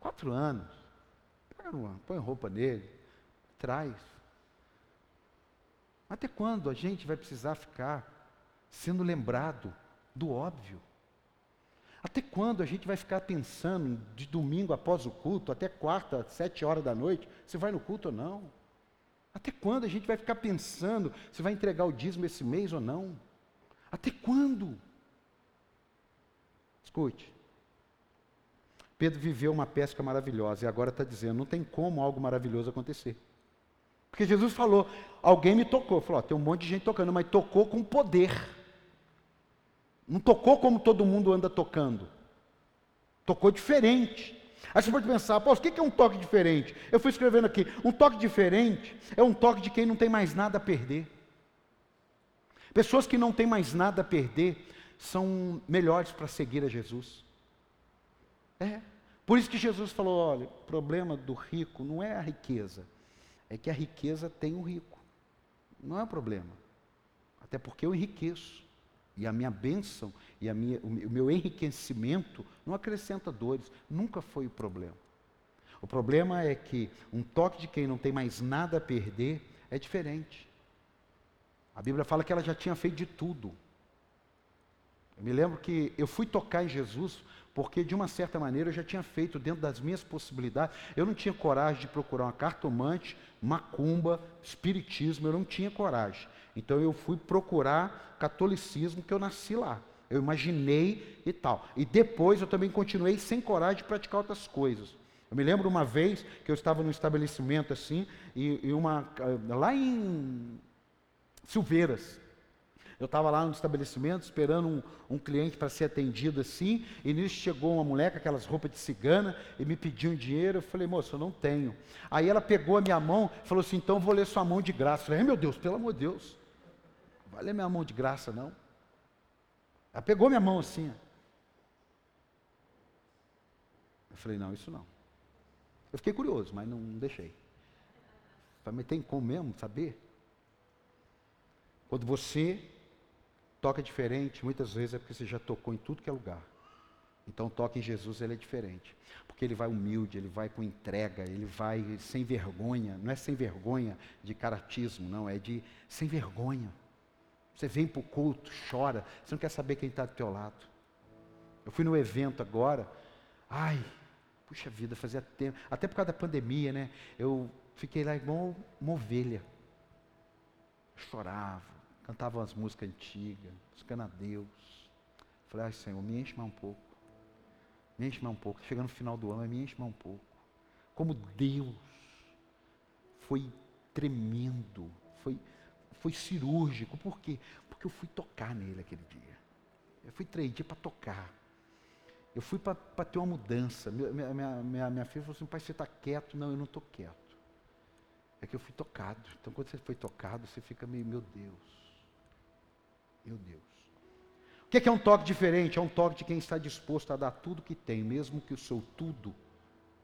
Quatro anos. Põe roupa nele, traz. Até quando a gente vai precisar ficar sendo lembrado do óbvio? Até quando a gente vai ficar pensando de domingo após o culto, até quarta, sete horas da noite, se vai no culto ou não? Até quando a gente vai ficar pensando se vai entregar o dízimo esse mês ou não? Até quando? Escute. Pedro viveu uma pesca maravilhosa e agora está dizendo: não tem como algo maravilhoso acontecer. Porque Jesus falou: alguém me tocou. Falou: tem um monte de gente tocando, mas tocou com poder. Não tocou como todo mundo anda tocando. Tocou diferente. Aí você pode pensar, pô, o que é um toque diferente? Eu fui escrevendo aqui, um toque diferente é um toque de quem não tem mais nada a perder. Pessoas que não têm mais nada a perder são melhores para seguir a Jesus. É. Por isso que Jesus falou: olha, o problema do rico não é a riqueza, é que a riqueza tem o rico. Não é o problema. Até porque eu enriqueço. E a minha bênção e a minha, o meu enriquecimento não acrescenta dores. Nunca foi o problema. O problema é que um toque de quem não tem mais nada a perder é diferente. A Bíblia fala que ela já tinha feito de tudo. Eu me lembro que eu fui tocar em Jesus porque, de uma certa maneira, eu já tinha feito dentro das minhas possibilidades. Eu não tinha coragem de procurar uma cartomante, macumba, espiritismo, eu não tinha coragem. Então eu fui procurar catolicismo, que eu nasci lá. Eu imaginei e tal. E depois eu também continuei sem coragem de praticar outras coisas. Eu me lembro uma vez que eu estava num estabelecimento assim, e, e uma, lá em Silveiras, eu estava lá no estabelecimento esperando um, um cliente para ser atendido assim, e nisso chegou uma mulher com aquelas roupas de cigana e me pediu um dinheiro. Eu falei, moça, eu não tenho. Aí ela pegou a minha mão e falou assim: então vou ler sua mão de graça. Eu falei, meu Deus, pelo amor de Deus, não vai ler minha mão de graça não. Ela pegou minha mão assim. Eu falei, não, isso não. Eu fiquei curioso, mas não deixei. Falei, mas tem como mesmo saber? Quando você toca diferente, muitas vezes é porque você já tocou em tudo que é lugar. Então, toque em Jesus, ele é diferente. Porque ele vai humilde, ele vai com entrega, ele vai sem vergonha. Não é sem vergonha de caratismo, não, é de sem vergonha. Você vem para o culto, chora, você não quer saber quem está do teu lado. Eu fui no evento agora, ai, puxa vida, fazia tempo, até por causa da pandemia, né? Eu fiquei lá igual uma ovelha. Chorava, Cantava umas músicas antigas, buscando a Deus. Falei, ai Senhor, me enche mais um pouco. Me enche mais um pouco. Chegando no final do ano, me enche mais um pouco. Como Deus foi tremendo, foi, foi cirúrgico. Por quê? Porque eu fui tocar nele aquele dia. Eu fui três dias para tocar. Eu fui para ter uma mudança. Minha, minha, minha, minha filha falou assim, pai, você está quieto? Não, eu não estou quieto. É que eu fui tocado. Então, quando você foi tocado, você fica meio, meu Deus. Meu Deus. O que é, um toque diferente? É um toque de quem está disposto a dar tudo que tem, mesmo que o seu tudo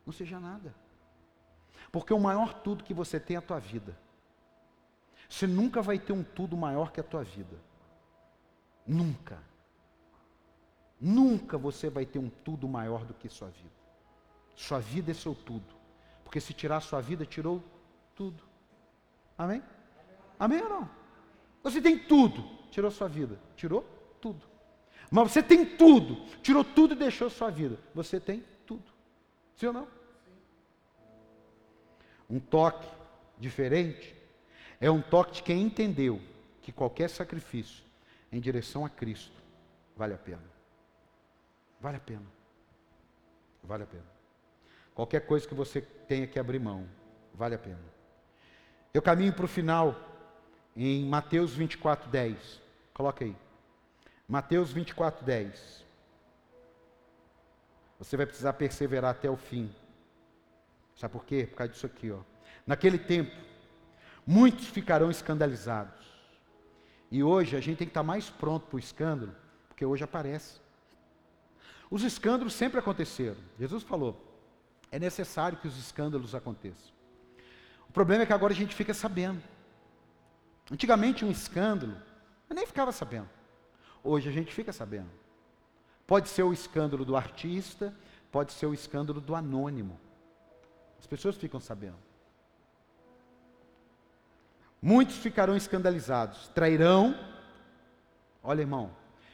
não seja nada. Porque o maior tudo que você tem é a tua vida. Você nunca vai ter um tudo maior que a tua vida. Nunca. Nunca você vai ter um tudo maior do que sua vida. Sua vida é seu tudo. Porque se tirar sua vida, tirou tudo. Amém? Amém ou não? Você tem tudo tirou sua vida? Tirou tudo. Mas você tem tudo, tirou tudo e deixou sua vida. Você tem tudo. Sim ou não? Um toque diferente é um toque de quem entendeu que qualquer sacrifício em direção a Cristo vale a pena. Vale a pena. Vale a pena. Qualquer coisa que você tenha que abrir mão, vale a pena. Eu caminho para o final em Mateus 24, 10. Coloca aí. Mateus 24, 10. Você vai precisar perseverar até o fim. Sabe por quê? Por causa disso aqui, ó. Naquele tempo, muitos ficarão escandalizados. E hoje a gente tem que estar mais pronto para o escândalo, porque hoje aparece. Os escândalos sempre aconteceram. Jesus falou: é necessário que os escândalos aconteçam. O problema é que agora a gente fica sabendo. Antigamente, um escândalo, eu nem ficava sabendo. Hoje a gente fica sabendo. Pode ser o escândalo do artista, pode ser o escândalo do anônimo. As pessoas ficam sabendo. Muitos ficarão escandalizados, trairão. Olha, irmão,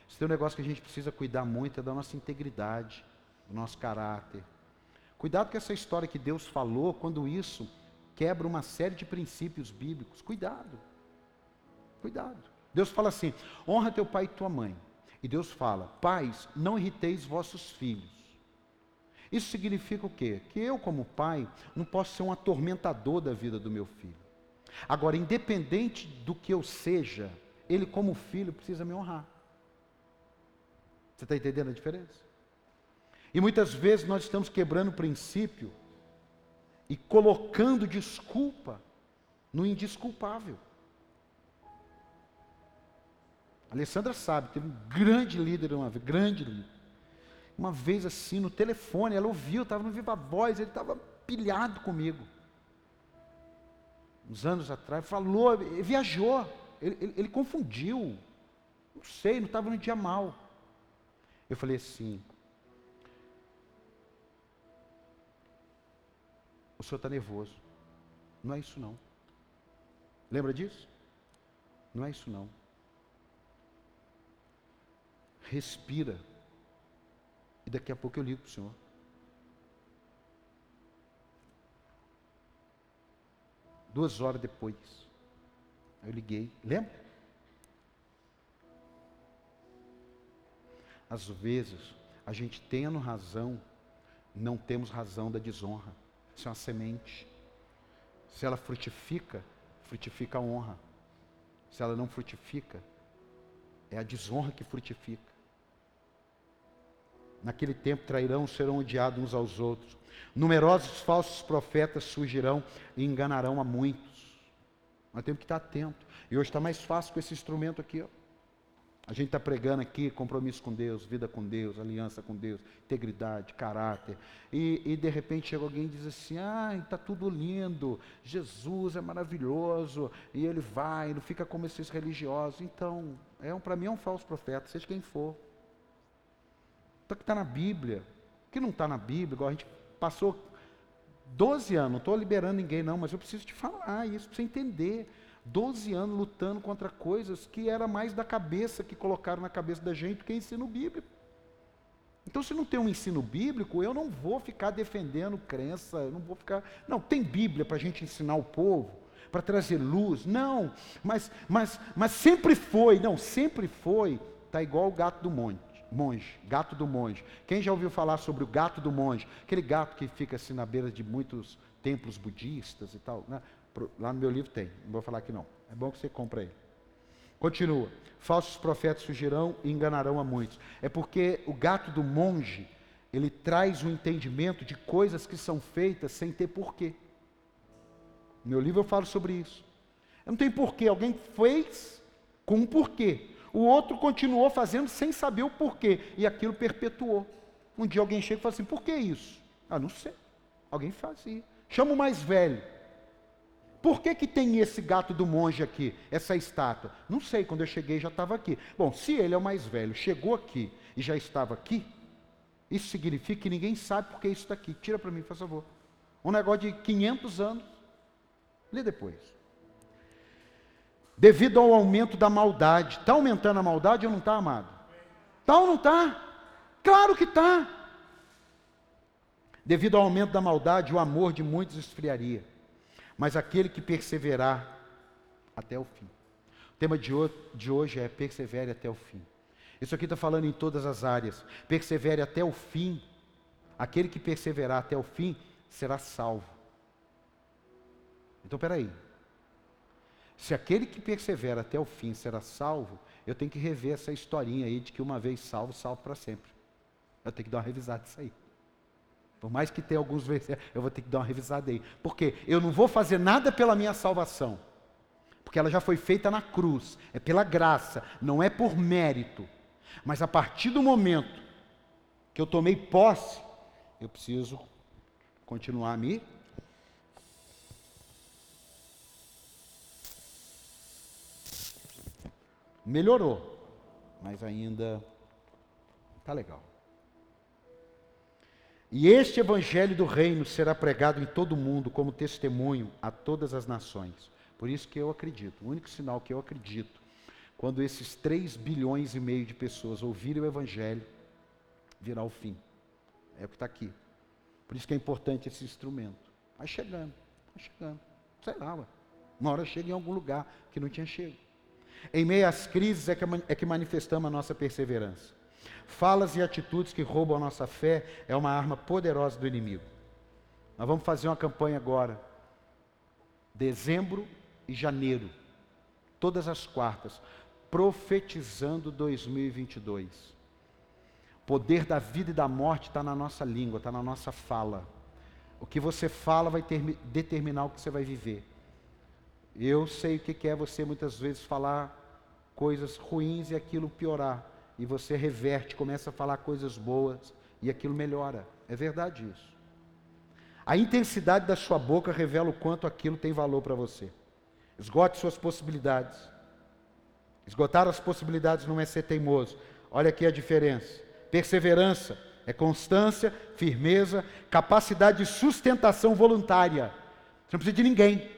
isso tem um negócio que a gente precisa cuidar muito, é da nossa integridade, do nosso caráter. Cuidado com essa história que Deus falou, quando isso quebra uma série de princípios bíblicos. Cuidado. Cuidado. Deus fala assim: honra teu pai e tua mãe. E Deus fala: pais, não irriteis vossos filhos. Isso significa o quê? Que eu, como pai, não posso ser um atormentador da vida do meu filho. Agora, independente do que eu seja, ele, como filho, precisa me honrar. Você está entendendo a diferença? E muitas vezes nós estamos quebrando o princípio e colocando desculpa no indisculpável. Alessandra sabe, teve um grande líder uma vez, grande líder. Uma vez assim, no telefone, ela ouviu, estava no Viva Voz, ele estava pilhado comigo. Uns anos atrás, falou, viajou, ele, ele, ele confundiu. Não sei, não estava no dia mal. Eu falei assim: o senhor está nervoso. Não é isso não. Lembra disso? Não é isso não. Respira. E daqui a pouco eu ligo para o senhor. Duas horas depois. Eu liguei. Lembra? Às vezes, a gente tendo razão, não temos razão da desonra. Isso é uma semente. Se ela frutifica, frutifica a honra. Se ela não frutifica, é a desonra que frutifica. Naquele tempo trairão, serão odiados uns aos outros. Numerosos falsos profetas surgirão e enganarão a muitos. Nós temos que estar atento. E hoje está mais fácil com esse instrumento aqui. Ó. A gente está pregando aqui compromisso com Deus, vida com Deus, aliança com Deus, integridade, caráter. E, e de repente chega alguém e diz assim: ah, está tudo lindo, Jesus é maravilhoso, e ele vai, não fica como esses religiosos. Então, é um, para mim é um falso profeta, seja quem for. Então, que está na Bíblia. O que não está na Bíblia, igual a gente passou 12 anos, não estou liberando ninguém, não, mas eu preciso te falar isso para você entender. 12 anos lutando contra coisas que era mais da cabeça que colocaram na cabeça da gente que ensino bíblico. Então, se não tem um ensino bíblico, eu não vou ficar defendendo crença, eu não vou ficar. Não, tem Bíblia para a gente ensinar o povo, para trazer luz. Não, mas, mas, mas sempre foi, não, sempre foi, está igual o gato do monte. Monge, gato do monge. Quem já ouviu falar sobre o gato do monge? Aquele gato que fica assim na beira de muitos templos budistas e tal. Né? Lá no meu livro tem, não vou falar aqui não. É bom que você compre ele. Continua. Falsos profetas surgirão e enganarão a muitos. É porque o gato do monge, ele traz o um entendimento de coisas que são feitas sem ter porquê. No meu livro eu falo sobre isso. Não tem porquê, alguém fez com um porquê. O outro continuou fazendo sem saber o porquê. E aquilo perpetuou. Um dia alguém chega e fala assim: por que isso? Ah, não sei. Alguém fazia. Chama o mais velho. Por que, que tem esse gato do monge aqui, essa estátua? Não sei, quando eu cheguei já estava aqui. Bom, se ele é o mais velho, chegou aqui e já estava aqui, isso significa que ninguém sabe por que isso está aqui. Tira para mim, por favor. Um negócio de 500 anos. Lê depois. Devido ao aumento da maldade. Está aumentando a maldade ou não está, amado? Está ou não está? Claro que está. Devido ao aumento da maldade, o amor de muitos esfriaria mas aquele que perseverar até o fim. O tema de hoje é persevere até o fim. Isso aqui está falando em todas as áreas. Persevere até o fim. Aquele que perseverar até o fim será salvo. Então, peraí. Se aquele que persevera até o fim será salvo, eu tenho que rever essa historinha aí de que uma vez salvo, salvo para sempre. Eu tenho que dar uma revisada nisso aí. Por mais que tenha alguns versículos, eu vou ter que dar uma revisada aí. Porque eu não vou fazer nada pela minha salvação. Porque ela já foi feita na cruz. É pela graça, não é por mérito. Mas a partir do momento que eu tomei posse, eu preciso continuar a me melhorou, mas ainda tá legal. E este evangelho do reino será pregado em todo o mundo como testemunho a todas as nações. Por isso que eu acredito, o único sinal que eu acredito, quando esses 3 bilhões e meio de pessoas ouvirem o evangelho, virá o fim. É o que está aqui. Por isso que é importante esse instrumento. Vai chegando, vai chegando. Sei lá, ué. uma hora chega em algum lugar que não tinha chego. Em meio às crises é que, é que manifestamos a nossa perseverança. Falas e atitudes que roubam a nossa fé é uma arma poderosa do inimigo. Nós vamos fazer uma campanha agora, dezembro e janeiro, todas as quartas, profetizando 2022. O poder da vida e da morte está na nossa língua, está na nossa fala. O que você fala vai ter, determinar o que você vai viver. Eu sei o que é você muitas vezes falar coisas ruins e aquilo piorar e você reverte, começa a falar coisas boas e aquilo melhora. É verdade isso. A intensidade da sua boca revela o quanto aquilo tem valor para você. Esgote suas possibilidades. Esgotar as possibilidades não é ser teimoso. Olha aqui a diferença. Perseverança é constância, firmeza, capacidade de sustentação voluntária. Você não precisa de ninguém.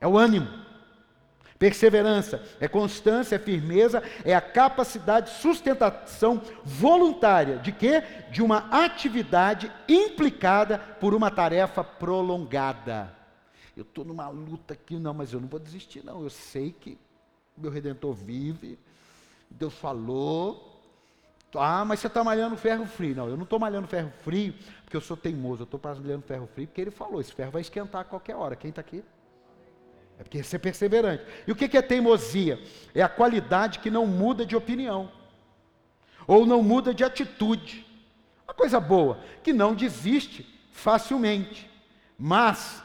É o ânimo. Perseverança é constância, é firmeza, é a capacidade de sustentação voluntária de quê? De uma atividade implicada por uma tarefa prolongada. Eu estou numa luta aqui, não, mas eu não vou desistir, não. Eu sei que meu redentor vive, Deus falou. Ah, mas você está malhando ferro frio. Não, eu não estou malhando ferro frio porque eu sou teimoso, eu estou malhando ferro frio porque ele falou: esse ferro vai esquentar a qualquer hora. Quem está aqui? É porque ser perseverante. E o que é teimosia? É a qualidade que não muda de opinião, ou não muda de atitude. Uma coisa boa, que não desiste facilmente, mas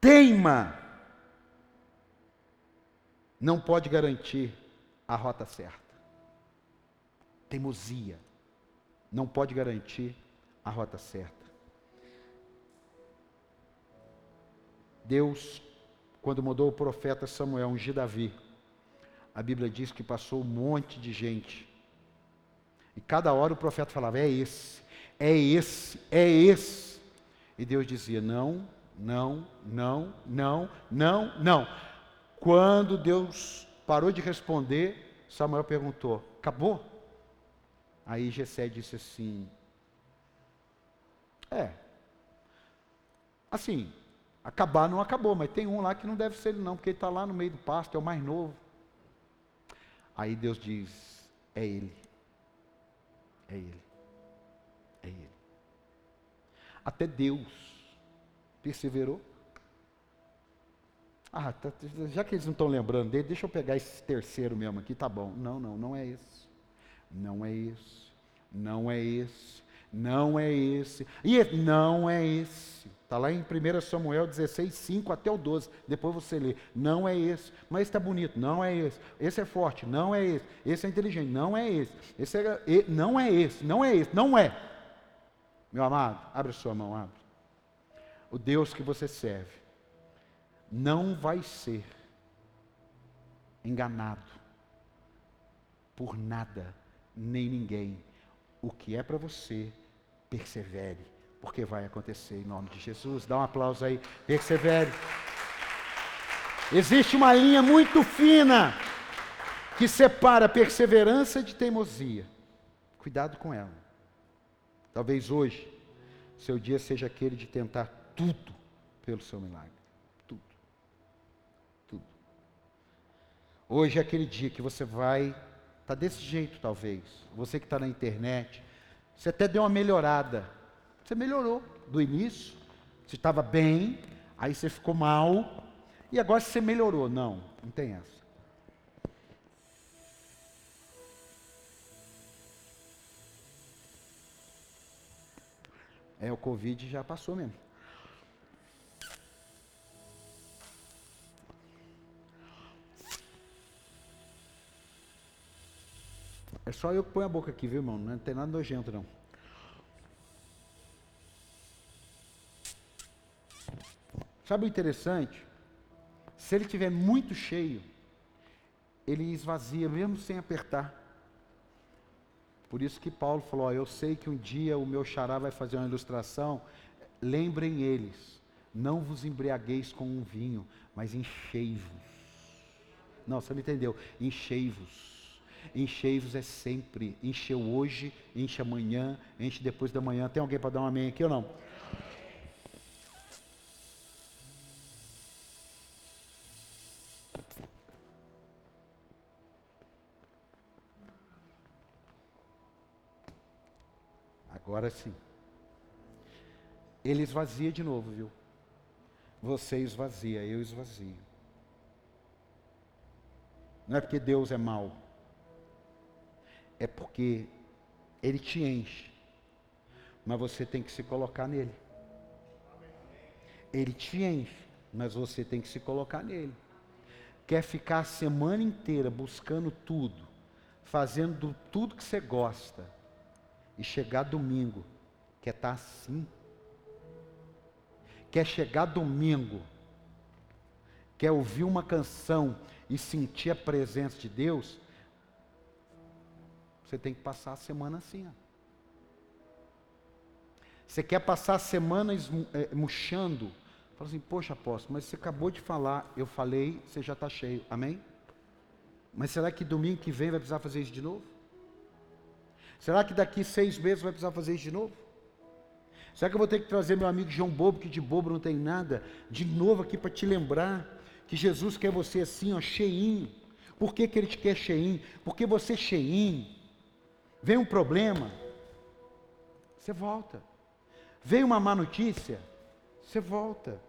teima, não pode garantir a rota certa. Teimosia não pode garantir a rota certa. Deus quando mandou o profeta Samuel ungir Davi, a Bíblia diz que passou um monte de gente. E cada hora o profeta falava: é esse, é esse, é esse. E Deus dizia: não, não, não, não, não, não. Quando Deus parou de responder, Samuel perguntou: acabou? Aí Jessé disse assim: é, assim, Acabar não acabou, mas tem um lá que não deve ser ele não, porque ele está lá no meio do pasto, é o mais novo. Aí Deus diz: é ele. É ele. É ele. Até Deus perseverou. Ah, tá, já que eles não estão lembrando dele, deixa eu pegar esse terceiro mesmo aqui, tá bom. Não, não, não é esse. Não é esse. Não é esse. Não é esse. E não é esse. Está lá em 1 Samuel 16, 5 até o 12. Depois você lê. Não é esse. Mas está bonito. Não é esse. Esse é forte. Não é esse. Esse é inteligente. Não é esse. Esse é, não é esse. Não é esse. Não é. Meu amado, abre sua mão, abre. O Deus que você serve não vai ser enganado por nada, nem ninguém. O que é para você, persevere porque vai acontecer em nome de Jesus. Dá um aplauso aí, persevere. Existe uma linha muito fina que separa perseverança de teimosia. Cuidado com ela. Talvez hoje seu dia seja aquele de tentar tudo pelo seu milagre. Tudo. Tudo. Hoje é aquele dia que você vai estar tá desse jeito, talvez. Você que está na internet, você até deu uma melhorada você melhorou do início, você estava bem, aí você ficou mal, e agora você melhorou. Não, não tem essa. É, o Covid já passou mesmo. É só eu que ponho a boca aqui, viu, irmão? Não tem nada nojento, não. Sabe o interessante? Se ele tiver muito cheio, ele esvazia mesmo sem apertar. Por isso que Paulo falou: ó, Eu sei que um dia o meu xará vai fazer uma ilustração. Lembrem eles: não vos embriagueis com um vinho, mas enchei-vos. Não, você não entendeu? Enchei-vos. Enchei-vos é sempre. Encheu hoje, enche amanhã, enche depois da manhã. Tem alguém para dar um amém aqui ou não? Agora sim. Ele esvazia de novo, viu? Você esvazia, eu esvazio. Não é porque Deus é mau. É porque Ele te enche. Mas você tem que se colocar nele. Ele te enche, mas você tem que se colocar nele. Quer ficar a semana inteira buscando tudo, fazendo tudo que você gosta e chegar domingo, quer estar tá assim. Quer chegar domingo quer ouvir uma canção e sentir a presença de Deus, você tem que passar a semana assim. Ó. Você quer passar a semana é, murchando. Fala assim, poxa apóstolo, mas você acabou de falar, eu falei, você já está cheio. Amém? Mas será que domingo que vem vai precisar fazer isso de novo? Será que daqui seis meses vai precisar fazer isso de novo? Será que eu vou ter que trazer meu amigo João Bobo, que de bobo não tem nada, de novo aqui para te lembrar que Jesus quer você assim, ó, cheinho. Por que, que ele te quer cheinho? Porque você cheinho. Vem um problema, você volta. Vem uma má notícia, você volta.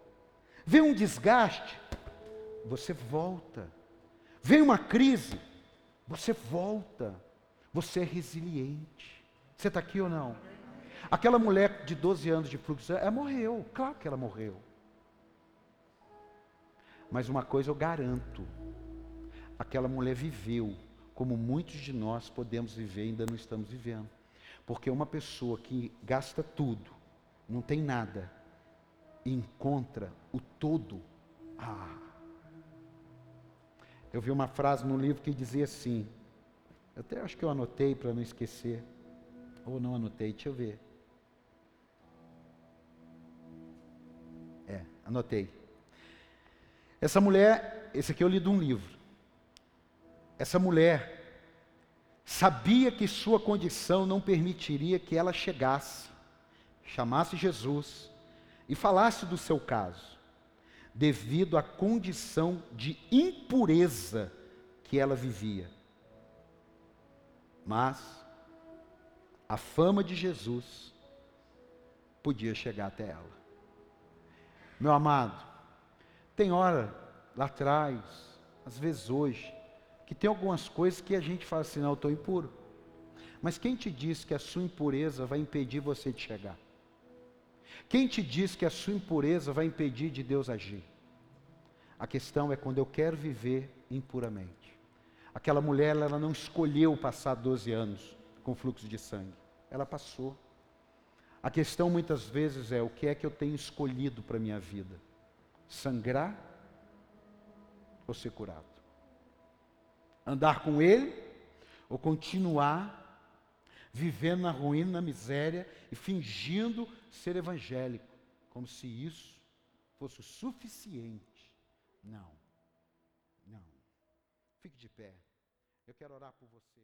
Vem um desgaste, você volta. Vem uma crise, você volta. Você é resiliente. Você está aqui ou não? Aquela mulher de 12 anos de fluxo, ela morreu. Claro que ela morreu. Mas uma coisa eu garanto: aquela mulher viveu como muitos de nós podemos viver e ainda não estamos vivendo. Porque uma pessoa que gasta tudo, não tem nada, e encontra o todo. Ah. Eu vi uma frase no livro que dizia assim, até acho que eu anotei para não esquecer. Ou não anotei, deixa eu ver. É, anotei. Essa mulher, esse aqui eu li de um livro. Essa mulher sabia que sua condição não permitiria que ela chegasse, chamasse Jesus e falasse do seu caso, devido à condição de impureza que ela vivia. Mas a fama de Jesus podia chegar até ela. Meu amado, tem hora lá atrás, às vezes hoje, que tem algumas coisas que a gente fala assim, não, eu estou impuro. Mas quem te diz que a sua impureza vai impedir você de chegar? Quem te diz que a sua impureza vai impedir de Deus agir? A questão é quando eu quero viver impuramente. Aquela mulher, ela não escolheu passar 12 anos com fluxo de sangue. Ela passou. A questão muitas vezes é o que é que eu tenho escolhido para a minha vida? Sangrar ou ser curado? Andar com Ele ou continuar vivendo na ruína, na miséria e fingindo ser evangélico, como se isso fosse o suficiente? Não, não. Fique de pé. Eu quero orar por você.